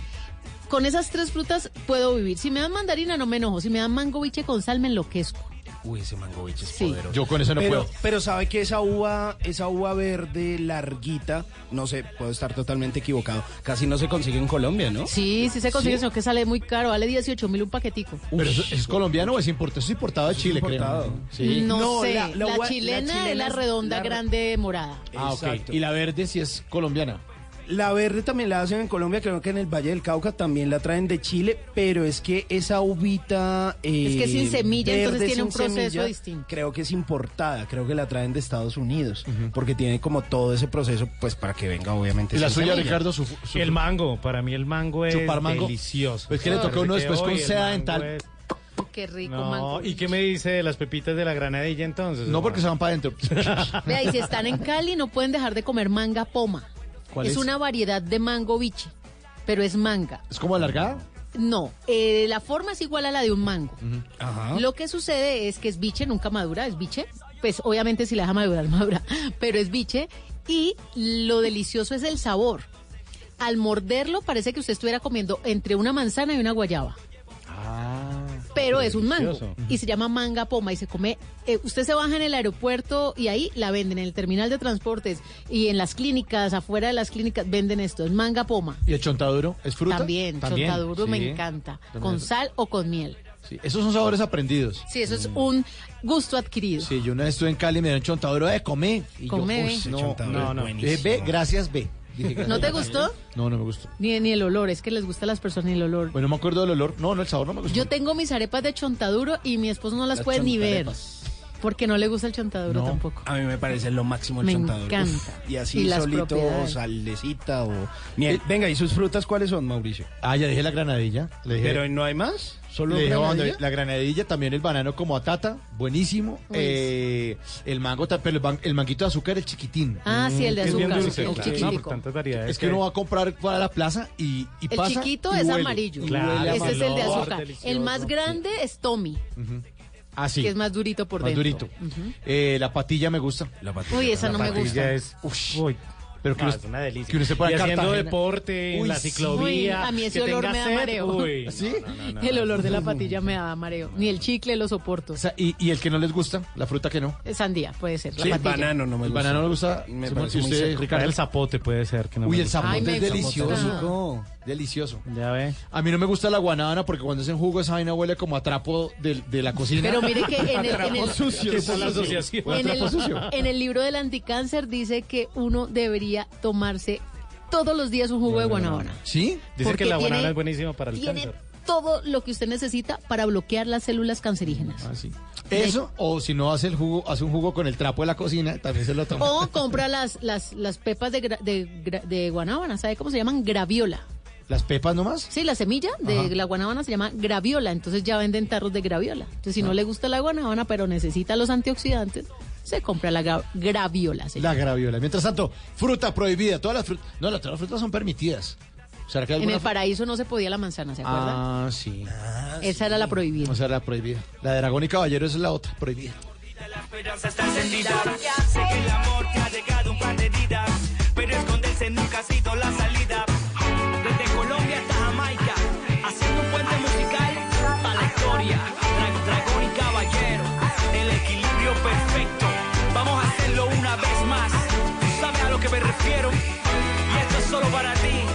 con esas tres frutas puedo vivir. Si me dan mandarina no me enojo. Si me dan mango biche con sal me enloquezco. Uy, ese mango biche es Sí. poderoso. Yo con eso no pero, puedo. Pero sabe que esa uva, esa uva verde larguita, no sé, puedo estar totalmente equivocado. Casi no se consigue en Colombia, ¿no? Sí, sí se consigue, ¿Sí? sino que sale muy caro. Vale 18 mil un paquetico. ¿Pero eso es colombiano o es importado? Es importado de Chile, importado. creo. Sí. No, No, sé. la- La, la uva- la chilena, es la es redonda, la- grande, morada. Ah, ok. Y la verde sí es colombiana. La verde también la hacen en Colombia, creo que en el Valle del Cauca también la traen de Chile, pero es que esa uvita... eh, Es que es sin semilla, verde entonces tiene un proceso distinto. Creo que es importada, creo que la traen de Estados Unidos, porque tiene como todo ese proceso, pues para que venga obviamente ¿Y la suya, semilla. Ricardo? Su, su- El mango, para mí el mango es mango. delicioso. Pues que le toca a uno después con seda dental. es- Qué rico No, mango. ¿y qué me dice de las pepitas de la granadilla entonces? No porque se van para adentro. Vea, y si están en Cali no pueden dejar de comer manga poma. ¿Cuál es, es? una variedad de mango biche, pero es manga. ¿Es como alargada? No, eh, la forma es igual a la de un mango. Ajá. Lo que sucede es que es biche, nunca madura, es biche. Pues obviamente si la deja madurar, madura, pero es biche. Y lo delicioso es el sabor. Al morderlo parece que usted estuviera comiendo entre una manzana y una guayaba. Pero es un mango y se llama manga poma y se come. eh, usted se baja en el aeropuerto y ahí la venden en el terminal de transportes y en las clínicas, afuera de las clínicas venden esto, es manga poma. ¿Y el chontaduro? ¿Es fruta? También, chontaduro sí. me encanta, También. con sal o con miel. Sí, Esos son sabores aprendidos. Sí, eso es un gusto adquirido. Sí, yo una vez estuve en Cali y me dieron chontaduro de comer. Y yo, uy, no, Chontaduro no, no. ve, gracias, ve. Dije. ¿No te gustó? No, no me gustó. Ni, ni el olor, es que les gusta a las personas ni el olor. Bueno, no me acuerdo del olor. No, no, el sabor no me gustó. Yo tengo mis arepas de chontaduro y mi esposo no las, Las puede ni ver. Porque no le gusta el chontaduro No, tampoco. A mí me parece lo máximo el Me chontaduro. encanta. Uf, y así Y solito, salecita o miel. Venga, ¿y sus frutas cuáles son, Mauricio? Ah, ya dije la granadilla. Le dije, Pero no hay más, solo le dije, granadilla? bueno, la granadilla, también el banano como atata, buenísimo. Eh, el mango, pero el, el manguito de azúcar, el chiquitín. Ah, sí, el de Es bien azúcar, dulce, el claro. chiquitico. Tantas variedades Es que uno va a comprar para la plaza y, y El pasa chiquito y es huele. amarillo. Claro, Ese es el de azúcar. delicioso. El más grande es Tommy, Ah, sí. que es más durito por Más dentro. durito. Eh, la patilla me gusta. La patilla. Uy, esa no me gusta. es... Uy, Pero que no, uno- es una delicia. que uno se pueda haciendo Cartagena. deporte en la ciclovía. Uy, a mí ese olor me da sed, mareo. uy, ¿Sí? no, no, no, El no. olor de la patilla me da mareo. Ni el chicle lo soporto. O sea, y, y el que no les gusta, la fruta que no. Sandía, puede ser. La Sí, el patilla. banano no me El gusta. banano no le gusta. Me muy usted. Ricardo. El zapote puede ser que no Uy, me el zapote Ay, me es delicioso. Delicioso. Ya ve. A mí no me gusta la guanábana porque cuando es en jugo esa vaina huele como a trapo de, de la cocina. Pero mire que en el, en el- sucio. Es la asociación. En el, sucio. en el libro del anticáncer dice que uno debería tomarse todos los días un jugo de guanábana. ¿Sí? Dice Porque que la banana es buenísima para el Tiene cáncer. todo lo que usted necesita para bloquear las células cancerígenas. Ah, sí. Eso, o si no hace el jugo, hace un jugo con el trapo de la cocina, también se lo toma. O compra las, las, las pepas de, gra- de, gra- de guanábana, ¿sabe cómo se llaman? Graviola. ¿Las pepas nomás? Sí, la semilla de Ajá. la guanábana se llama graviola, entonces ya venden tarros de graviola. Entonces, si no le gusta la guanábana, pero necesita los antioxidantes, se compra la gra- graviola. se La graviola. Mientras tanto, fruta prohibida. Todas las frutas. No, las- todas las frutas son permitidas. ¿Será que hay En el paraíso no se podía la manzana, ¿se acuerdan? Ah, sí. Esa era la prohibida. O sea, la prohibida. La de Dragón y Caballero es la otra, prohibida. La esperanza está encendida. Sé que el amor te ha llegado un par de heridas, pero esconderse nunca ha sido la salida. Me refiero. Y esto es solo para ti.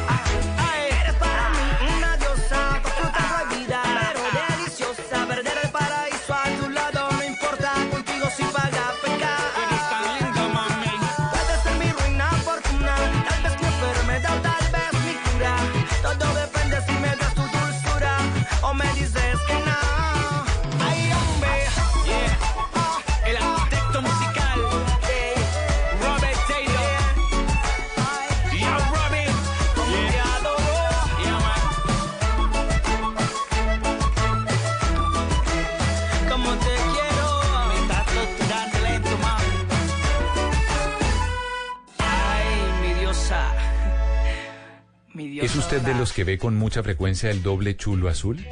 De los que ve con mucha frecuencia el doble chulo azul?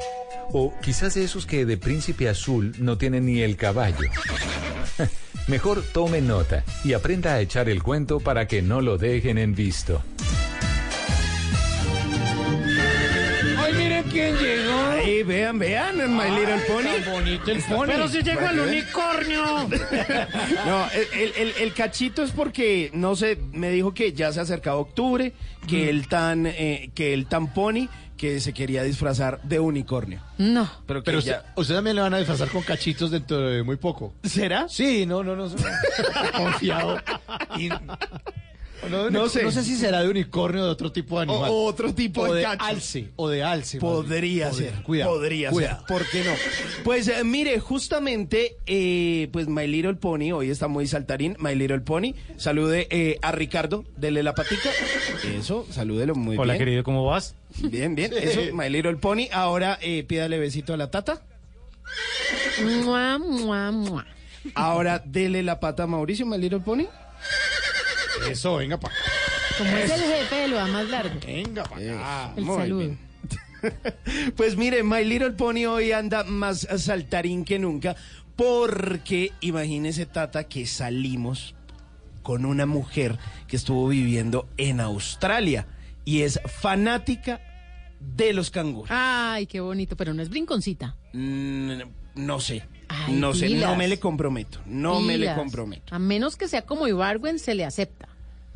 O quizás de esos que de príncipe azul no tienen ni el caballo. Mejor tome nota y aprenda a echar el cuento para que no lo dejen en visto. Vean, vean, en My Little Pony. Tan bonito el pony. Pero si llegó el unicornio. no, el, el- el- el cachito es porque, no sé, me dijo que ya se acercaba octubre, que el tan, eh, que el tan pony, que se quería disfrazar de unicornio. No. Pero que Pero ya- usted, usted también le van a disfrazar con cachitos dentro de muy poco. ¿Será? Sí, no, no, no. no. Confiado. Y- no, sé. No sé si será de unicornio o de otro tipo de animal. O- otro tipo o de alce. O de alce. Podría ser, Cuidado. podría cuidado. ser, ¿por qué no? Pues eh, mire, justamente, eh, pues My Little Pony, hoy está muy saltarín, My Little Pony, salude eh, a Ricardo, dele la patica, eso, salúdelo muy Hola, bien. querido, ¿cómo vas? Bien, bien, eso, My Little Pony, ahora eh, pídale besito a la tata, Mua, mua, mua. ahora dele la pata a Mauricio, My Little Pony. Eso, venga pa. Como es el jefe, lo da más largo. Venga pa acá. El Muy saludo. bien. Pues mire, My Little Pony hoy anda más saltarín que nunca porque imagínese Tata que salimos con una mujer que estuvo viviendo en Australia y es fanática de los canguros. Ay, qué bonito, pero no es brinconcita. Mm, no sé, Ay, no sé, pilas. no me le comprometo, no me le comprometo. A menos que sea como Ibargüen, se le acepta.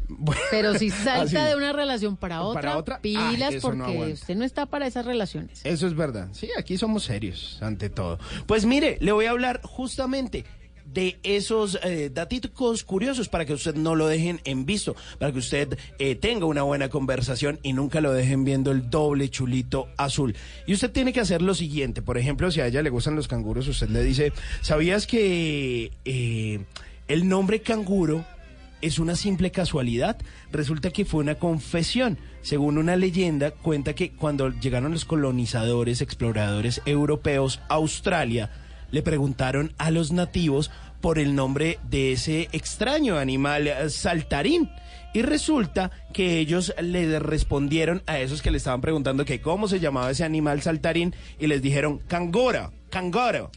Pero si así. salta de una relación para otra, Para otra, ah, pilas porque usted no está para esas relaciones. Eso es verdad. Sí, aquí somos serios, ante todo. Pues mire, le voy a hablar justamente de esos eh, datos curiosos para que usted no lo dejen en visto, para que usted eh, tenga una buena conversación y nunca lo dejen viendo el doble chulito azul. Y usted tiene que hacer lo siguiente, por ejemplo, si a ella le gustan los canguros, usted le dice, ¿sabías que eh, el nombre canguro es una simple casualidad. Resulta que fue una confesión. Según una leyenda, cuenta que cuando llegaron los colonizadores, exploradores europeos a Australia, le preguntaron a los nativos por el nombre de ese extraño animal eh, saltarín. Y resulta que ellos le respondieron a esos que le estaban preguntando que cómo se llamaba ese animal saltarín y les dijeron cangora, cangoro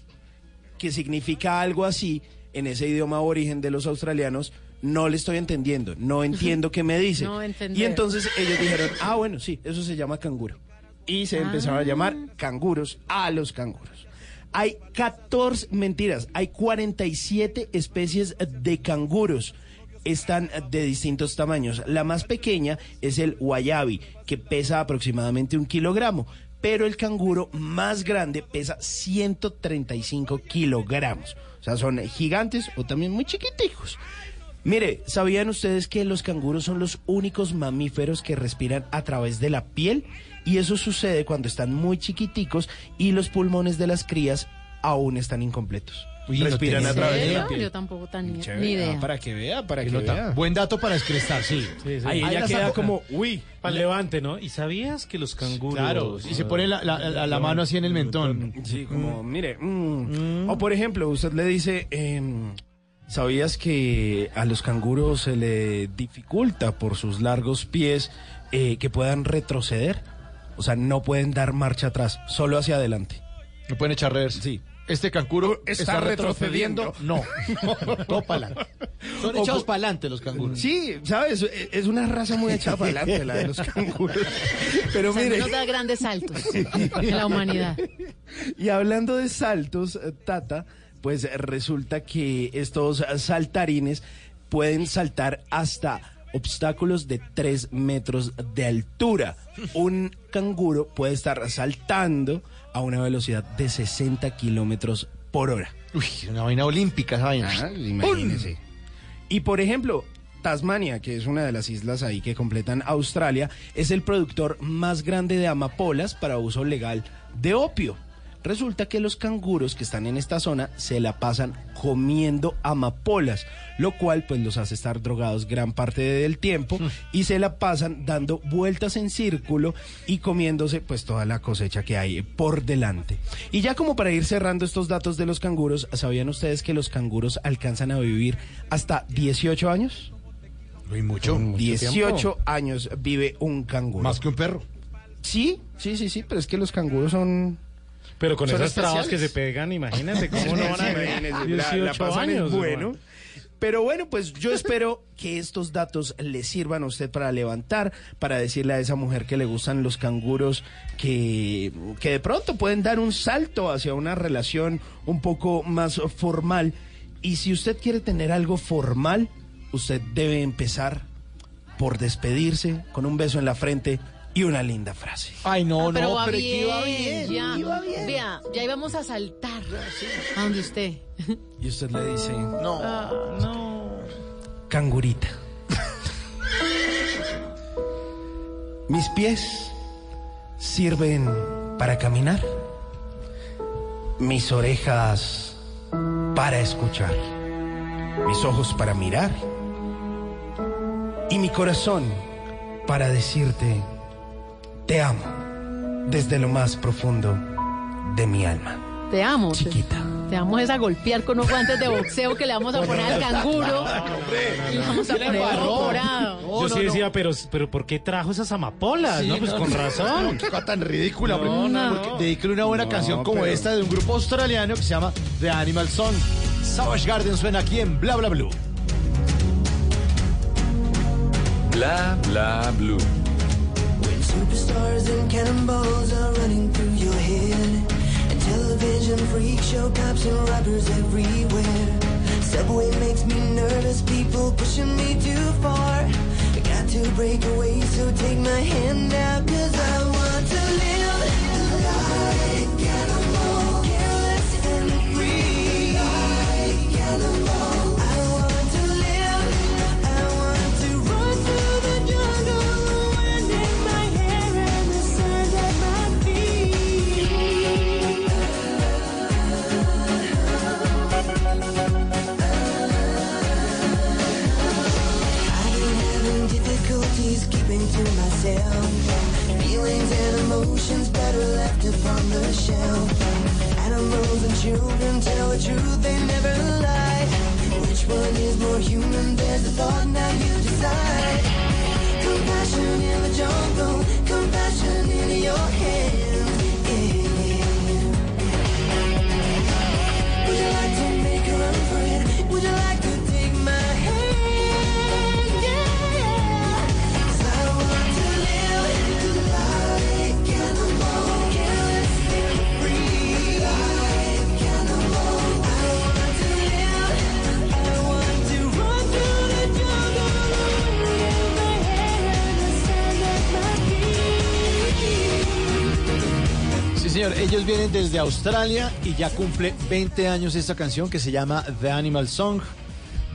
que significa algo así en ese idioma aborigen de los australianos, no le estoy entendiendo, no entiendo qué me dice. No y entonces ellos dijeron, ah, bueno, sí, eso se llama canguro. Y se empezaron a llamar canguros a los canguros. Hay 14, mentiras, hay 47 especies de canguros. Están de distintos tamaños. La más pequeña es el wallaby, que pesa aproximadamente un kilogramo. Pero el canguro más grande pesa 135 kilogramos. O sea, son gigantes o también muy chiquiticos. Mire, ¿sabían ustedes que los canguros son los únicos mamíferos que respiran a través de la piel? Y eso sucede cuando están muy chiquiticos y los pulmones de las crías aún están incompletos. Uy, respiran a través de la piel. Yo tampoco tan ni, idea. Ah, para que vea, para que vea. Buen dato para descrestar, sí. Sí, sí. Ahí Ahí ella la queda saco. como, uy. Para levante, ¿no? ¿Y sabías que los canguros... Claro, y se pone la, la- la- la mano así en el mentón. Sí, como, mire. mm. O por ejemplo, usted le dice, em, ¿sabías que a los canguros se le dificulta por sus largos pies eh, que puedan retroceder? O sea, no pueden dar marcha atrás, solo hacia adelante. No pueden echar reversa. Sí. Este cancuro Está está, retrocediendo. retrocediendo. No, todo para adelante. Son O echados para adelante los canguros. Sí, ¿sabes? Es es una raza muy echada para adelante la de los canguros. Pero O sea, mire, nos da grandes saltos en la humanidad. Y hablando de saltos, eh, Tata, pues resulta que estos saltarines pueden saltar hasta obstáculos de 3 metros de altura. Un canguro puede estar saltando a una velocidad de 60 kilómetros por hora. Uy, una vaina olímpica esa vaina. Ah, imagínese. Y por ejemplo, Tasmania, que es una de las islas ahí que completan Australia, es el productor más grande de amapolas para uso legal de opio. Resulta que los canguros que están en esta zona se la pasan comiendo amapolas, lo cual pues los hace estar drogados gran parte del tiempo y se la pasan dando vueltas en círculo y comiéndose pues toda la cosecha que hay por delante. Y ya como para ir cerrando estos datos de los canguros, ¿sabían ustedes que los canguros alcanzan a vivir hasta 18 años? Muy mucho. 18 años vive un canguro. Más que un perro. Sí, sí, sí, sí, pero es que los canguros son... Pero con esas trabas que se pegan, imagínate cómo no van a ver la- la 18 pasan es años. bueno. hermano. Pero bueno, pues yo espero que estos datos le sirvan a usted para levantar, para decirle a esa mujer que le gustan los canguros que, que de pronto pueden dar un salto hacia una relación un poco más formal. Y si usted quiere tener algo formal, usted debe empezar por despedirse con un beso en la frente y una linda frase. Ay, no, Ah, pero no, va pero bien, que iba bien. ya. iba bien. Vea, ya íbamos a saltar a donde usted. Y usted le dice, No. Ah, no. cangurita. Mis pies sirven para caminar, mis orejas para escuchar, mis ojos para mirar y mi corazón para decirte, te amo desde lo más profundo de mi alma. Te amo. Chiquita. Te vamos es a golpear con unos guantes de boxeo que le vamos a poner al canguro. Y le vamos a ¿Quién poner embarró? morado. Yo sí decía, pero, pero ¿por qué trajo esas amapolas? no, pues con razón. Qué cosa tan ridícula, No, no. Dedícale una buena No, canción como pero- esta de un grupo australiano que se llama The Animal Song. Savage Garden suena aquí en Bla Bla Blue. Bla bla blue. Superstars and cannonballs are running through your head, television freak show cops and robbers everywhere. Subway makes me nervous, people pushing me too far. I got to break away, so take my hand out, cause I to myself. Feelings and emotions better left upon the shelf. Animals and children tell the truth, they never lie. Which one is more human? There's a thought, now you decide. Compassion in the jungle, compassion in your hands. Señor, ellos vienen desde Australia y ya cumple 20 años esta canción que se llama The Animal Song.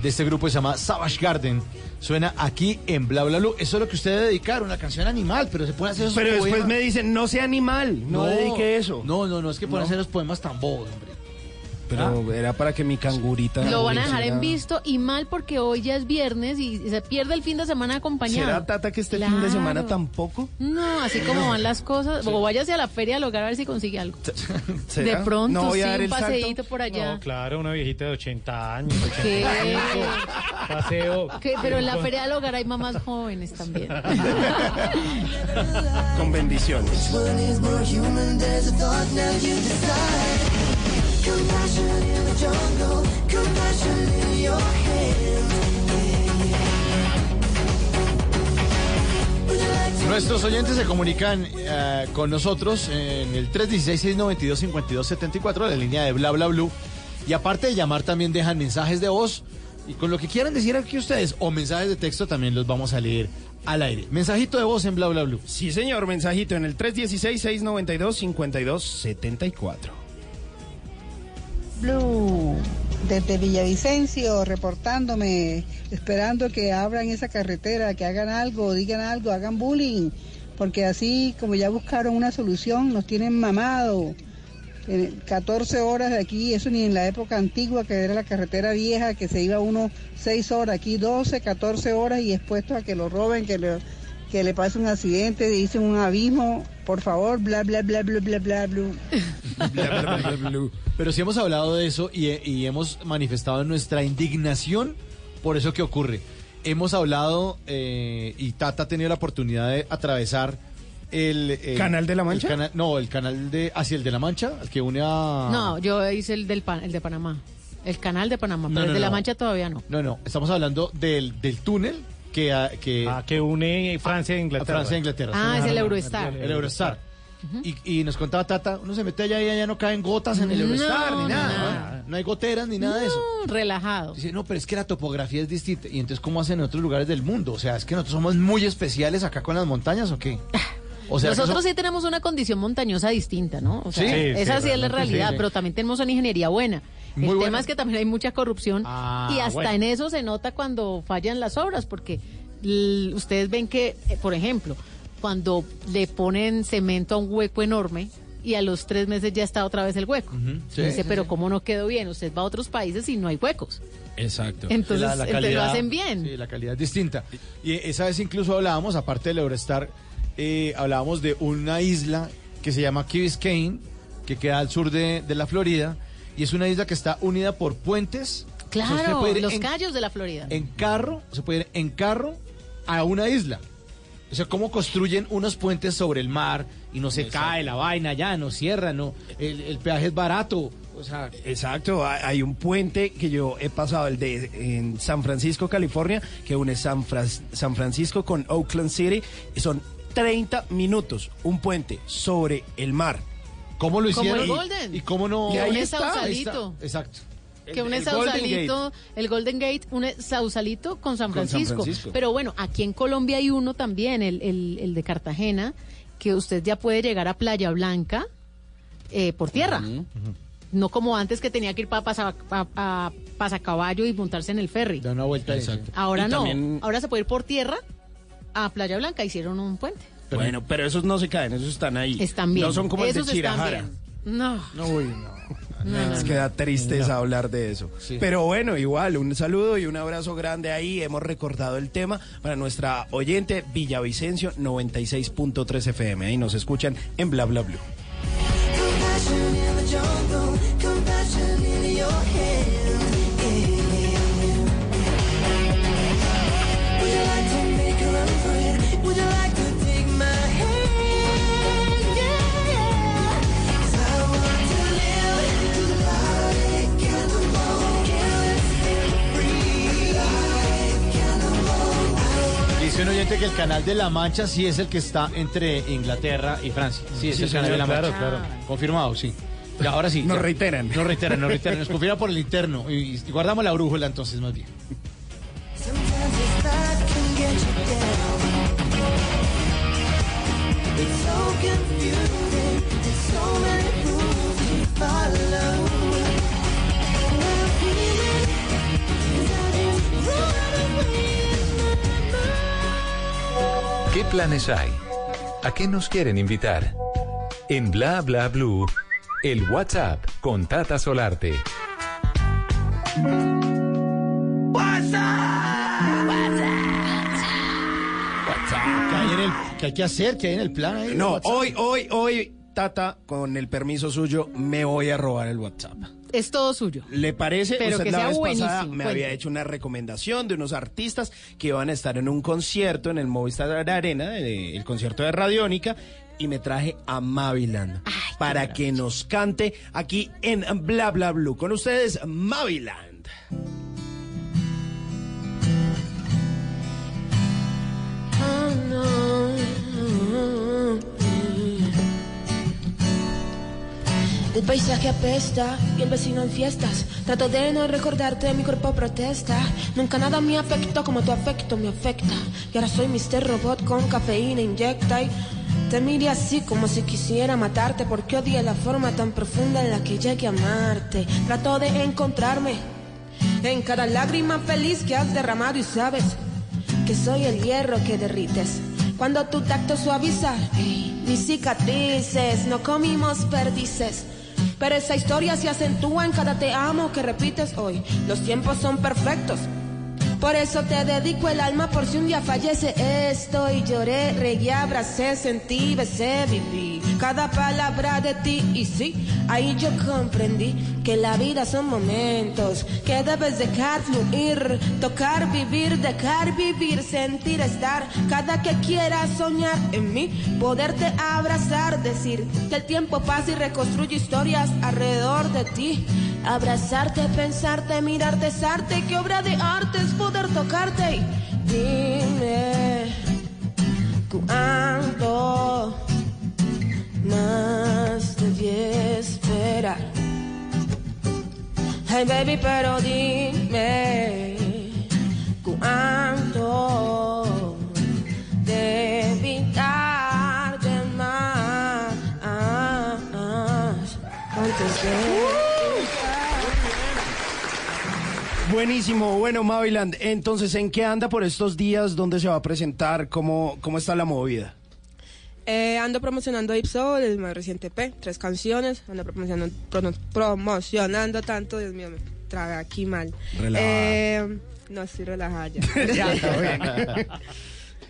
De este grupo se llama Savage Garden. Suena aquí en Bla Bla Blue. Eso es lo que usted debe dedicar, una canción animal, pero se puede hacer esos Pero después me dicen, no sea animal, no, dedique eso. No, no, no, es que pueden No. hacer los poemas tan bobos, hombre. Pero era para que mi cangurita... Lo van a dejar en visto y mal porque hoy ya es viernes y se pierde el fin de semana acompañado. ¿Será, Tata, que este fin de Claro. semana tampoco? No, así como van las cosas. O váyase a la feria del hogar a ver si consigue algo. ¿Será? De pronto, No voy a sí, dar un el salto. paseíto por allá. No, claro, una viejita de 80 años. ¿Qué? 85, Paseo. Que- pero en la feria del hogar hay mamás jóvenes también. Con bendiciones. Nuestros oyentes se comunican eh, con nosotros en el 316-692-5274, la línea de Bla Bla Blue. Y aparte de llamar, también dejan mensajes de voz. Y con lo que quieran decir aquí ustedes, o mensajes de texto, también los vamos a leer al aire. Mensajito de voz en Bla Bla Blue. Sí, señor, mensajito en el 316-692-5274. Desde Villavicencio, reportándome, esperando que abran esa carretera, que hagan algo, digan algo, hagan bullying, porque así como ya buscaron una solución, nos tienen mamado. Eh, 14 horas de aquí, eso ni en la época antigua, que era la carretera vieja, que se iba uno 6 horas, aquí 12, 14 horas y expuestos a que lo roben, que le, que le pase un accidente, dicen un abismo, por favor, bla, bla, bla, bla, bla, bla, blue. Pero sí hemos hablado de eso y, y hemos manifestado nuestra indignación por eso que ocurre. hemos hablado eh, y Tata ha tenido la oportunidad de atravesar el, el- ¿Canal de la Mancha? el cana- no, el canal de hacia el de la Mancha, el que une a No, yo hice el, del Pan- el de Panamá. El canal de Panamá, No, pero no, el de La no. Mancha todavía no. No, no, estamos hablando del, del túnel que ah, que, que une Francia e Inglaterra. Francia e Inglaterra. Ah, es el Eurostar. El Eurostar. y, y nos contaba Tata, uno se mete allá y allá no caen gotas en el No, Eurostar ni no, nada, nada. ¿no? No hay goteras ni nada de eso. Relajado. Dice, no, pero es que la topografía es distinta. Y entonces, ¿cómo hacen en otros lugares del mundo? O sea, ¿es que nosotros somos muy especiales acá con las montañas o qué? O sea, Nosotros que sí tenemos una condición montañosa distinta, ¿no? O sea, Sí, esa sí, es la realidad, sí. pero también tenemos una ingeniería buena. Muy el buena. tema es que también hay mucha corrupción Ah, y hasta bueno. en eso se nota cuando fallan las obras, porque ustedes ven que, eh, por ejemplo, cuando le ponen cemento a un hueco enorme y a los tres meses ya está otra vez el hueco. sí, Dice, sí, pero sí. ¿cómo no quedó bien? Usted va a otros países y no hay huecos. Exacto. Entonces, entonces lo hacen bien. Sí, la calidad es distinta. Y esa vez incluso hablábamos, aparte del Eurostar, eh, hablábamos de una isla que se llama Key Biscayne, que queda al sur de, de la Florida, y es una isla que está unida por puentes. O sea, Claro, puede ir los en, callos de la Florida. en carro, se puede ir en carro a una isla. O sea, cómo construyen unos puentes sobre el mar y no se cae la vaina ya, no cierra, no, el, el peaje es barato. O sea, Exacto, hay un puente que yo he pasado, el de en San Francisco, California, que une San, Fras- San Francisco con Oakland City, y son 30 minutos, un puente sobre el mar. ¿Cómo lo Como hicieron? el Golden. ¿Y cómo no? Que ahí está, ahí. Exacto. que Golden Sausalito, el Golden Gate une Sausalito con San Con San Francisco. Pero bueno, aquí en Colombia hay uno también, el, el, el de Cartagena, que usted ya puede llegar a Playa Blanca eh, por tierra. No como antes que tenía que ir para pasa, pa- a Pasacaballo y montarse en el ferry. Da una vuelta. Exacto. Ahora Y no, también- ahora se puede ir por tierra a Playa Blanca, hicieron un puente. Bueno, pero esos no se caen, esos están ahí. Están bien. No son como Esos el de Chirajara. No. No, uy, no. No, no, Es no. que da tristeza No. hablar de eso. Sí. Pero bueno, igual, un saludo y un abrazo grande ahí. Hemos recordado el tema para nuestra oyente Villavicencio 96.3 FM. Ahí nos escuchan en Bla Bla Blue. Canal de la Mancha sí es el que está entre Inglaterra y Francia. Sí, es Sí, el canal de la Mancha. claro, Confirmado, sí. Y ahora sí. Nos ya. reiteran. Nos reiteran, nos reiteran. Nos confirma por el interno. Y, y guardamos la brújula entonces más bien. It's so confusing. There's so many rules to follow. ¿Qué planes hay? ¿A qué nos quieren invitar? En Bla Bla Blue, el WhatsApp con Tata Solarte. ¿Qué hay, en el, qué hay que hacer? ¿Qué hay en el plan ahí? No, WhatsApp? hoy, hoy, hoy, Tata, con el permiso suyo, me voy a robar el WhatsApp. Es todo suyo. ¿Le parece? Pero Usted que la sea vez pasada buenísimo, me cuente. había hecho una recomendación de unos artistas que iban a estar en un concierto en el Movistar Arena, de- el concierto de Radiónica, y me traje a Maviland para que nos cante aquí en Bla Bla Blue. Con ustedes, Maviland. El paisaje apesta y el vecino en fiestas. Trato de no recordarte, mi cuerpo protesta. Nunca nada me afectó como tu afecto me afecta. Y ahora soy Mr. Robot con cafeína inyecta y te miré así como si quisiera matarte. Porque odié la forma tan profunda en la que llegué a amarte. Trato de encontrarme en cada lágrima feliz que has derramado y sabes que soy el hierro que derrites. Cuando tu tacto suaviza mis cicatrices, no comimos perdices. Pero esa historia se acentúa en cada te amo que repites hoy. Los tiempos son perfectos Por eso te dedico el alma por si un día fallece. Esto y lloré, regué, abracé, sentí, besé, viví. Cada palabra de ti y sí, ahí yo comprendí que la vida son momentos que debes dejar fluir, tocar, vivir, dejar vivir, sentir, estar, cada que quieras soñar en mí, poderte abrazar, decir que el tiempo pasa y reconstruye historias alrededor de ti, abrazarte, pensarte, mirarte, es arte, que obra de arte es poder tocarte dime cuánto más debí esperar. Hey baby, pero dime cuánto debí darte Buenísimo, bueno, Maviland, entonces, ¿en qué anda por estos días? ¿Dónde se va a presentar? ¿Cómo, cómo está la movida? Eh, ando promocionando Soul, el más reciente P, tres canciones. Ando promocionando, promocionando tanto, Dios mío, me traga aquí mal. Eh, no estoy relajada ya. Ya, está bien.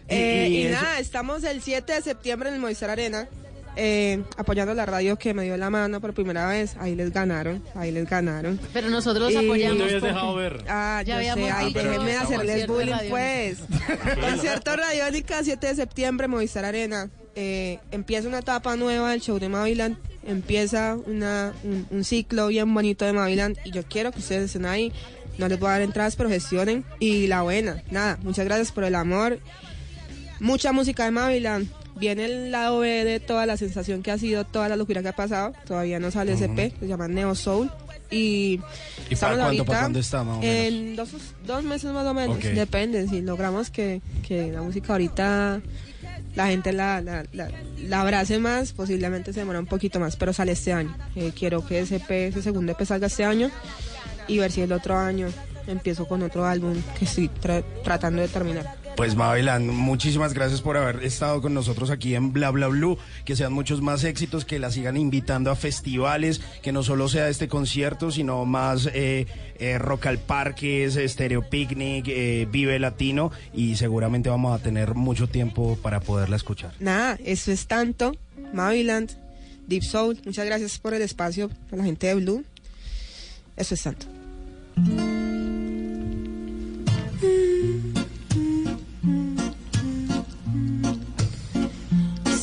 Eh, Y- y nada, estamos el 7 de septiembre en el Movistar Arena. Eh, apoyando la radio que me dio la mano por primera vez, ahí les ganaron, ahí les ganaron. Pero nosotros los apoyamos. Habías porque- dejado ver. Ah, Ya yo sé, déjenme hacerles bullying, pues. Concierto Radiónica, 7 de septiembre, Movistar Arena. Eh, empieza una etapa nueva del show de Maviland. Empieza una, un, un ciclo bien bonito de Maviland. Y yo quiero que ustedes estén ahí. No les voy a dar entradas, pero gestionen. Y la buena, nada, muchas gracias por el amor. Mucha música de Maviland. Viene el lado B de toda la sensación que ha sido, toda la locura que ha pasado. Todavía no sale ese EP, se llama Neo Soul. Y, ¿Y estamos para cuándo, ahorita para cuándo está, más o menos? En dos, dos meses más o menos, depende. Si logramos que, que la música ahorita la gente la, la, la, la abrace más, posiblemente se demora un poquito más, pero sale este año. Eh, quiero que EP, ese segundo EP salga este año y ver si el otro año empiezo con otro álbum que estoy tra- tratando de terminar. Pues Maviland, muchísimas gracias por haber estado con nosotros aquí en Bla Bla Blue. Que sean muchos más éxitos, que la sigan invitando a festivales, que no solo sea este concierto, sino más eh, eh, Rock al Stereo Picnic, eh, Vive Latino y seguramente vamos a tener mucho tiempo para poderla escuchar. Nada, eso es tanto. Maviland, Deep Soul, muchas gracias por el espacio a la gente de Blue. Eso es tanto.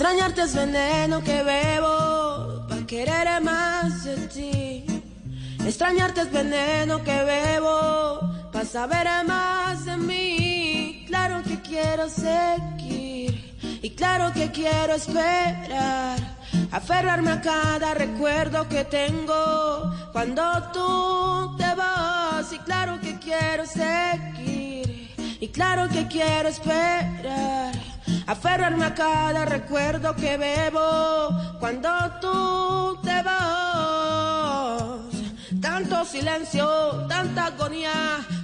Extrañarte es veneno que bebo para querer más de ti. Extrañarte es veneno que bebo para saber más de mí. Claro que quiero seguir y claro que quiero esperar. Aferrarme a cada recuerdo que tengo cuando tú te vas. Y claro que quiero seguir y claro que quiero esperar. Aferrarme a cada recuerdo que bebo cuando tú te vas. Tanto silencio, tanta agonía,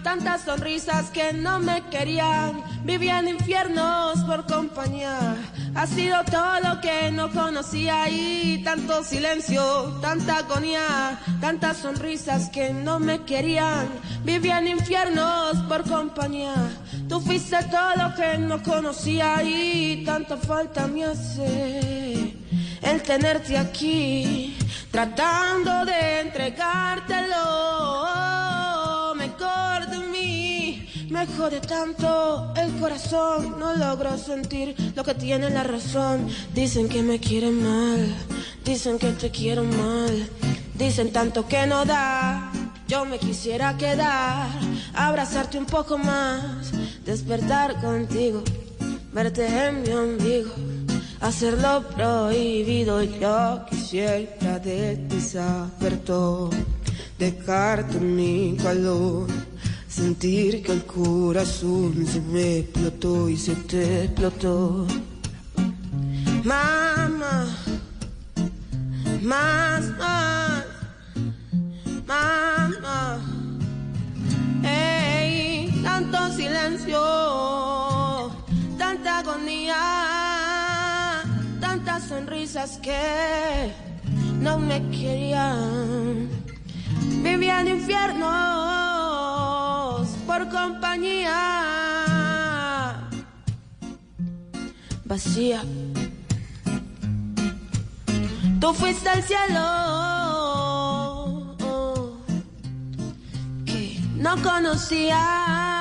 tantas sonrisas que no me querían. Vivía en infiernos por compañía. Ha sido todo lo que no conocía y tanto silencio, tanta agonía, tantas sonrisas que no me querían. Vivía en infiernos por compañía. Tú fuiste todo que no conocía y tanta falta me hace el tenerte aquí, tratando de entregártelo mejor de mí. Me jode tanto el corazón, no logro sentir lo que tiene la razón. Dicen que me quieren mal, dicen que te quiero mal, dicen tanto que no da. Yo me quisiera quedar, abrazarte un poco más, despertar contigo, verte en mi ombligo, hacerlo prohibido. Yo quisiera de ti saber todo, dejarte mi calor, sentir que el corazón se me explotó y se te explotó. Mamá, más, más, Ey, tanto silencio, tanta agonía, tantas sonrisas que no me querían. Vivía en infiernos por compañía vacía. Tú fuiste al cielo no conocía.